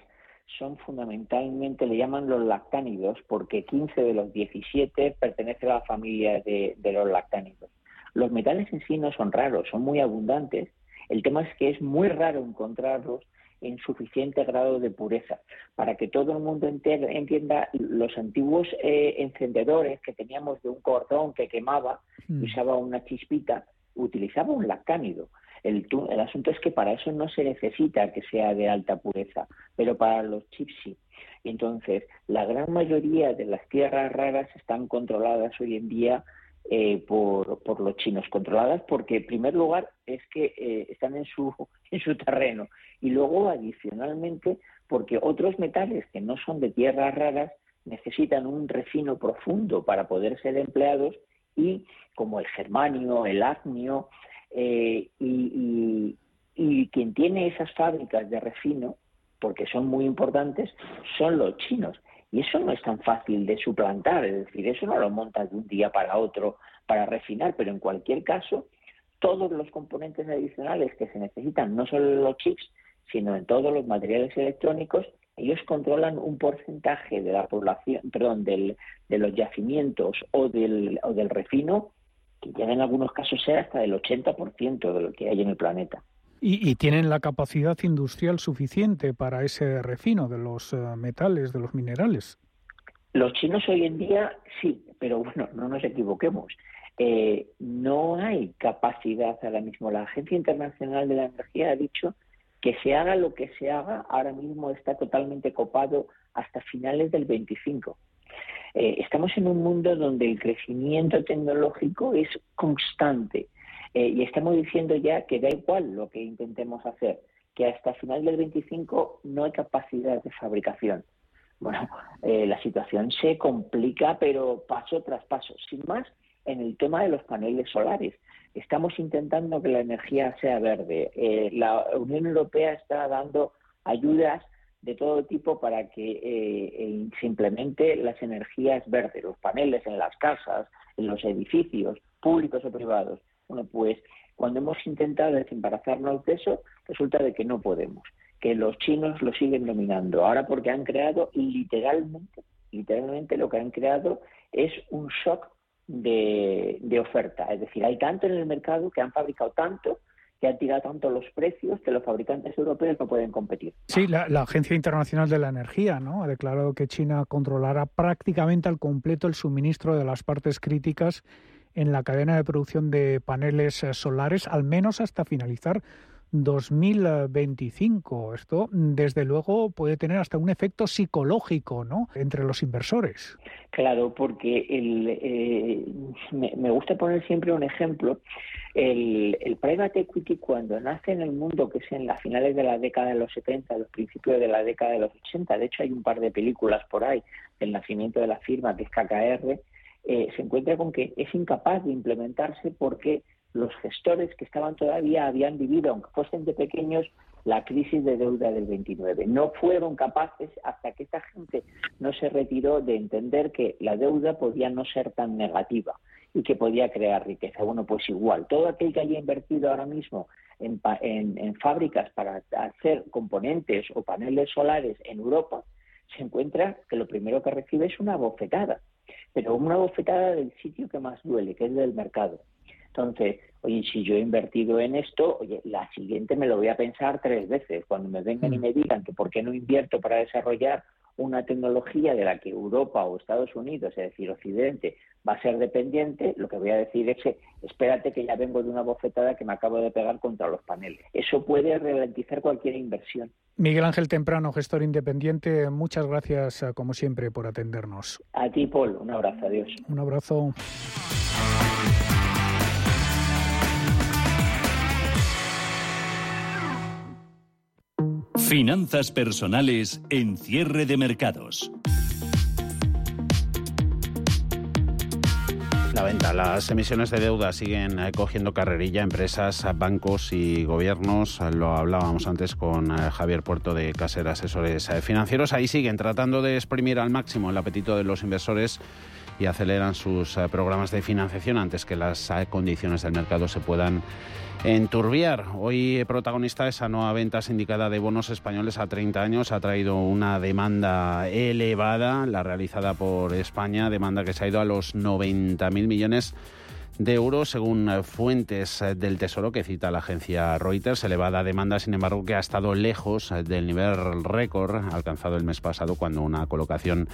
son fundamentalmente, le llaman los lactánidos, porque 15 de los 17 pertenecen a la familia de, los lactánidos. Los metales en sí no son raros, son muy abundantes. El tema es que es muy raro encontrarlos en suficiente grado de pureza. Para que todo el mundo entienda, los antiguos eh, encendedores que teníamos de un cordón que quemaba, mm. usaba una chispita, utilizaba un lactánido. El, asunto es que para eso no se necesita que sea de alta pureza, pero para los chips sí. Entonces, la gran mayoría de las tierras raras están controladas hoy en día eh, por, los chinos, controladas porque, en primer lugar, es que eh, están en su, *laughs* en su terreno y luego, adicionalmente, porque otros metales que no son de tierras raras necesitan un refino profundo para poder ser empleados y como el germanio, el acnio, eh, y, quien tiene esas fábricas de refino, porque son muy importantes, son los chinos. Y eso no es tan fácil de suplantar, es decir, eso no lo montas de un día para otro para refinar, pero en cualquier caso, todos los componentes adicionales que se necesitan, no solo en los chips, sino en todos los materiales electrónicos, ellos controlan un porcentaje de la población, perdón, del, de los yacimientos o del, o del refino que llega en algunos casos ser hasta el 80% de lo que hay en el planeta. Y, tienen la capacidad industrial suficiente para ese refino de los eh, metales, de los minerales. Los chinos hoy en día sí, pero bueno, no nos equivoquemos. Eh, no hay capacidad ahora mismo. La Agencia Internacional de la Energía ha dicho que se haga lo que se haga, ahora mismo está totalmente copado hasta finales del 25. Eh, estamos en un mundo donde el crecimiento tecnológico es constante eh, y estamos diciendo ya que da igual lo que intentemos hacer, que hasta final del 25 no hay capacidad de fabricación. Bueno, eh, la situación se complica, pero paso tras paso. Sin más, en el tema de los paneles solares. Estamos intentando que la energía sea verde. la Unión Europea está dando ayudas de todo tipo para que eh, eh, se las energías verdes, los paneles en las casas, en los edificios, públicos o privados. Bueno, pues cuando hemos intentado desembarazarnos de eso, resulta de que no podemos, que los chinos lo siguen dominando. Ahora porque han creado literalmente, literalmente lo que han creado es un shock de, oferta. Es decir, hay tanto en el mercado que han fabricado tanto que ha tirado tanto los precios que los fabricantes europeos no pueden competir. Sí, la, Agencia Internacional de la Energía ¿no? ha declarado que China controlará prácticamente al completo el suministro de las partes críticas en la cadena de producción de paneles eh, solares, al menos hasta finalizar 2025. Esto, desde luego, puede tener hasta un efecto psicológico ¿no? entre los inversores. Claro, porque el, eh, me, gusta poner siempre un ejemplo. El, el, private equity cuando nace en el mundo, que es en las finales de la década de los 70, los principios de la década de los 80, de hecho hay un par de películas por ahí del nacimiento de la firma, que es KKR, eh, se encuentra con que es incapaz de implementarse porque los gestores que estaban todavía habían vivido, aunque fuesen de pequeños, la crisis de deuda del 29. No fueron capaces hasta que esta gente no se retiró de entender que la deuda podía no ser tan negativa y que podía crear riqueza. Bueno, pues igual, todo aquel que haya invertido ahora mismo en, en fábricas para hacer componentes o paneles solares en Europa, se encuentra que lo primero que recibe es una bofetada, pero una bofetada del sitio que más duele, que es del mercado. Entonces, oye, si yo he invertido en esto, oye, la siguiente me lo voy a pensar tres veces. Cuando me vengan y mm. me digan que por qué no invierto para desarrollar una tecnología de la que Europa o Estados Unidos, es decir, Occidente, va a ser dependiente, lo que voy a decir es que espérate que ya vengo de una bofetada que me acabo de pegar contra los paneles. Eso puede ralentizar cualquier inversión. Miguel Ángel Temprano, gestor independiente, muchas gracias, como siempre, por atendernos. A ti, Paul, un abrazo, adiós. Un abrazo. Finanzas personales en cierre de mercados. La venta, las emisiones de deuda siguen eh, cogiendo carrerilla, empresas, bancos y gobiernos. Lo hablábamos antes con eh, Javier Puerto de Caser Asesores eh, Financieros. Ahí siguen tratando de exprimir al máximo el apetito de los inversores y aceleran sus programas de financiación antes que las condiciones del mercado se puedan Enturbiar, hoy protagonista esa nueva venta sindicada de bonos españoles a 30 años, ha traído una demanda elevada, la realizada por España, demanda que se ha ido a los 90.000 millones euros, según eh, fuentes eh, del Tesoro que cita la agencia Reuters. Elevada demanda, sin embargo, que ha estado lejos eh, del nivel récord alcanzado el mes pasado, cuando una colocación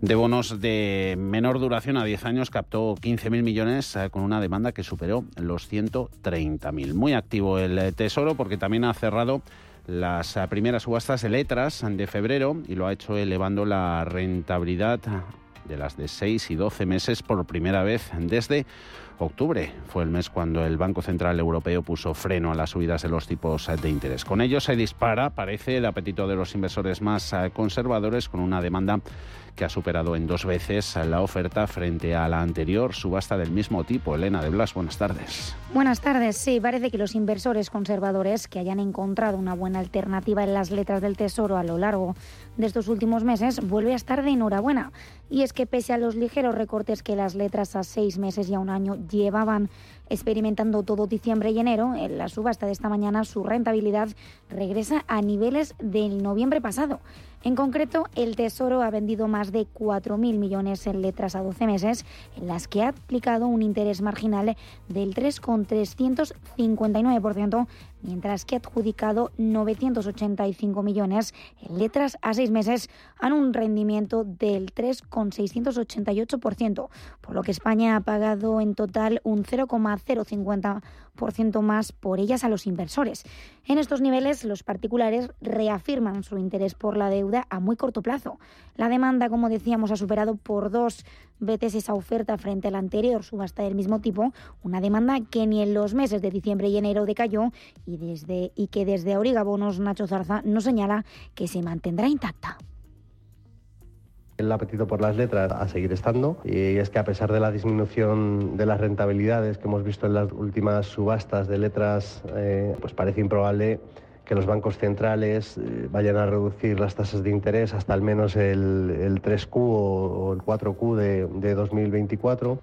de bonos de menor duración a 10 años captó 15.000 millones con una demanda que superó los 130.000. Muy activo el Tesoro porque también ha cerrado las primeras subastas de letras de febrero y lo ha hecho elevando la rentabilidad de las de 6 y 12 meses por primera vez desde octubre. Fue el mes cuando el Banco Central Europeo puso freno a las subidas de los tipos de interés. Con ello se dispara, parece, el apetito de los inversores más eh, conservadores con una demanda que ha superado en dos veces la oferta frente a la anterior subasta del mismo tipo. Elena de Blas, buenas tardes. Buenas tardes. Sí, parece que los inversores conservadores que hayan encontrado una buena alternativa en las letras del Tesoro a lo largo de estos últimos meses vuelve a estar de enhorabuena. Y es que pese a los ligeros recortes que las letras a seis meses y a un año llevaban experimentando todo diciembre y enero, en la subasta de esta mañana su rentabilidad regresa a niveles del noviembre pasado. En concreto, el Tesoro ha vendido más de 4.000 millones en letras a 12 meses, en las que ha aplicado un interés marginal del 3,359%, mientras que ha adjudicado 985 millones en letras a 6 meses, a un rendimiento del 3,688%, por lo que España ha pagado en total un 0,050% más por ellas a los inversores. En estos niveles, los particulares reafirman su interés por la deuda a muy corto plazo. La demanda, como decíamos, ha superado por dos veces esa oferta frente a la anterior subasta del mismo tipo, una demanda que ni en los meses de diciembre y enero decayó y, desde, y que desde Auriga Bonos Nacho Zarza nos señala que se mantendrá intacta. El apetito por las letras a seguir estando y es que a pesar de la disminución de las rentabilidades que hemos visto en las últimas subastas de letras, eh, pues parece improbable que los bancos centrales eh, vayan a reducir las tasas de interés hasta al menos el, 3Q o, el 4Q de, de 2024.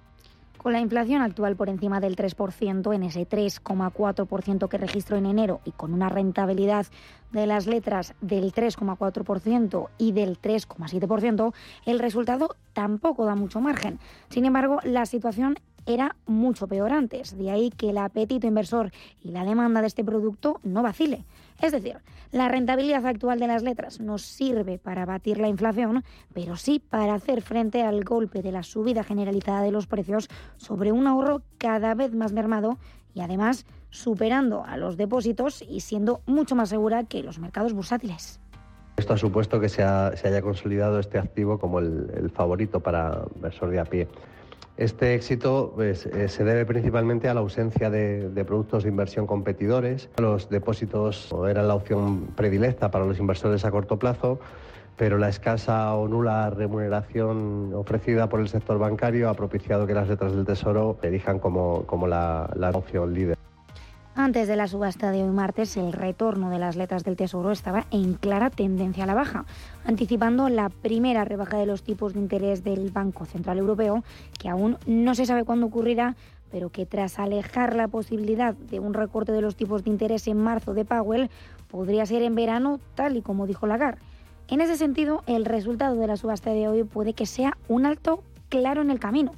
Con la inflación actual por encima del 3%, en ese 3,4% que registró en enero y con una rentabilidad de las letras del 3,4% y del 3,7%, el resultado tampoco da mucho margen. Sin embargo, la situación era mucho peor antes, de ahí que el apetito inversor y la demanda de este producto no vacile. Es decir, la rentabilidad actual de las letras no sirve para batir la inflación, pero sí para hacer frente al golpe de la subida generalizada de los precios sobre un ahorro cada vez más mermado y además superando a los depósitos y siendo mucho más segura que los mercados bursátiles. Esto ha supuesto que se, haya consolidado este activo como el, favorito para inversor de a pie. Este éxito pues, eh, se debe principalmente a la ausencia de, productos de inversión competidores. Los depósitos eran la opción predilecta para los inversores a corto plazo, pero la escasa o nula remuneración ofrecida por el sector bancario ha propiciado que las letras del Tesoro elijan como, la opción líder. Antes de la subasta de hoy martes, el retorno de las letras del Tesoro estaba en clara tendencia a la baja, anticipando la primera rebaja de los tipos de interés del Banco Central Europeo, que aún no se sabe cuándo ocurrirá, pero que tras alejar la posibilidad de un recorte de los tipos de interés en marzo de Powell, podría ser en verano, tal y como dijo Lagarde. En ese sentido, el resultado de la subasta de hoy puede que sea un alto claro en el camino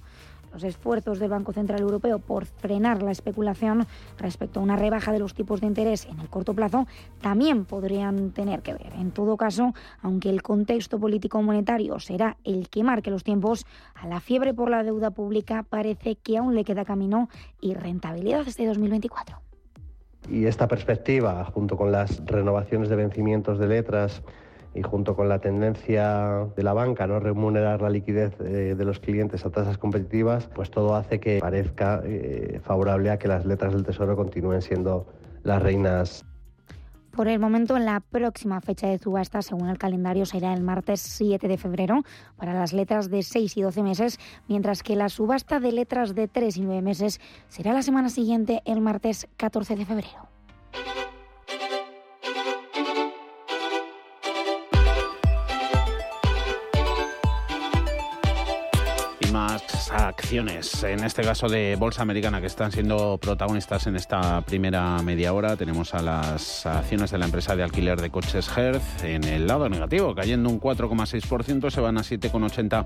los esfuerzos del Banco Central Europeo por frenar la especulación respecto a una rebaja de los tipos de interés en el corto plazo también podrían tener que ver. En todo caso, aunque el contexto político monetario será el que marque los tiempos, a la fiebre por la deuda pública parece que aún le queda camino y rentabilidad desde 2024. Y esta perspectiva, junto con las renovaciones de vencimientos de letras, y junto con la tendencia de la banca no remunerar la liquidez eh, de los clientes a tasas competitivas, pues todo hace que parezca eh, favorable a que las letras del Tesoro continúen siendo las reinas. Por el momento, la próxima fecha de subasta, según el calendario, será el martes 7 de febrero para las letras de 6 y 12 meses, mientras que la subasta de letras de 3 y 9 meses será la semana siguiente, el martes 14 de febrero. Acciones, en este caso de Bolsa Americana, que están siendo protagonistas en esta primera media hora. Tenemos a las acciones de la empresa de alquiler de coches Hertz en el lado negativo, cayendo un 4,6%, se van a 7,80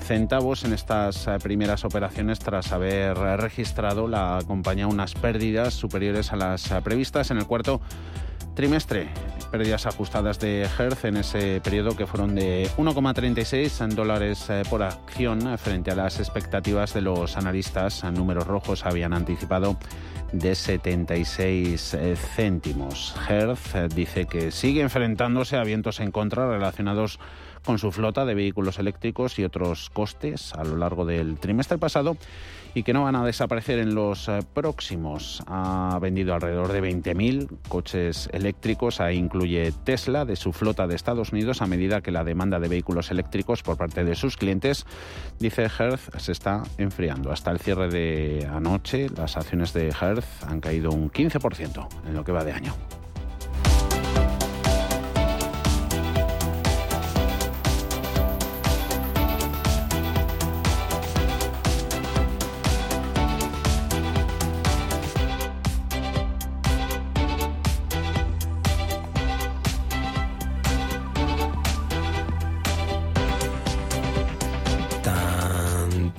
centavos en estas eh, primeras operaciones tras haber registrado la compañía unas pérdidas superiores a las eh, previstas en el cuarto trimestre. Pérdidas ajustadas de Hertz en ese periodo que fueron de 1,36 dólares eh, por acción eh, frente a las expectativas de los analistas. Números rojos habían anticipado de 76 eh, céntimos. Hertz dice que sigue enfrentándose a vientos en contra relacionados su flota de vehículos eléctricos y otros costes a lo largo del trimestre pasado y que no van a desaparecer en los eh, próximos. Ha vendido alrededor de 20.000 coches eléctricos, ahí incluye Tesla de su flota de Estados Unidos a medida que la demanda de vehículos eléctricos por parte de sus clientes, dice Hertz, se está enfriando. Hasta el cierre de anoche, las acciones de Hertz han caído un 15% en lo que va de año.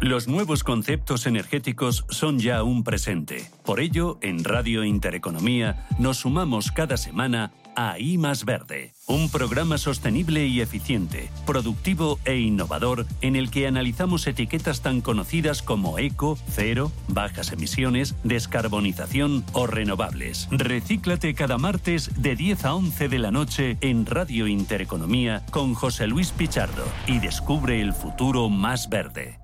Los nuevos conceptos energéticos son ya un presente. Por ello, en Radio Intereconomía nos sumamos cada semana a I Verde, un programa sostenible y eficiente, productivo e innovador en el que analizamos etiquetas tan conocidas como eco, cero, bajas emisiones, descarbonización o renovables. Recíclate cada martes de 10 a 11 de la noche en Radio Intereconomía con José Luis Pichardo y descubre el futuro más verde.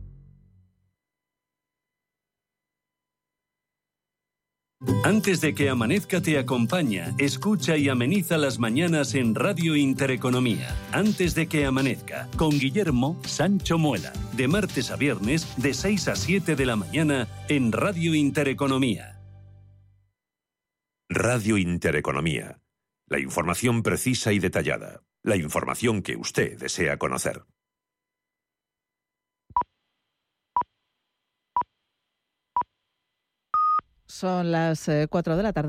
Antes de que amanezca te acompaña, escucha y ameniza las mañanas en Radio Intereconomía. Antes de que amanezca, con Guillermo Sancho Muela, de martes a viernes de 6 a 7 de la mañana en Radio Intereconomía. Radio Intereconomía. La información precisa y detallada. La información que usted desea conocer. Son las 4 de la tarde.